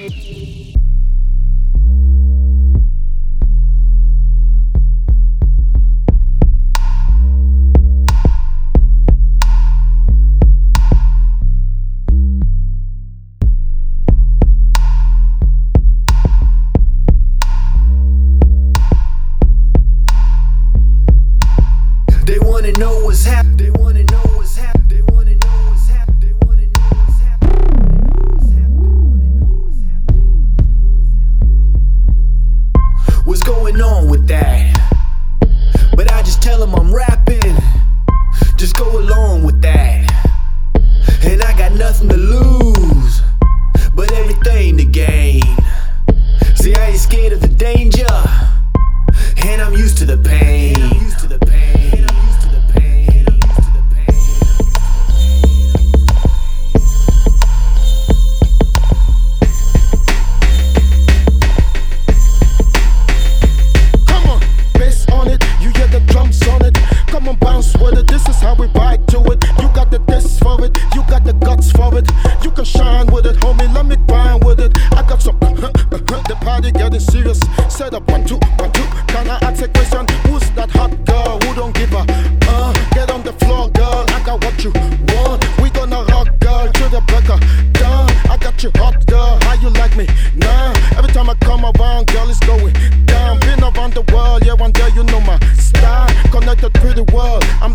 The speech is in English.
They wanna know what's happening. They wanna know. to the pain. me nah. Every time I come around, girl, it's going down. Been around the world, yeah, one day you know my style. Connected pretty world, I'm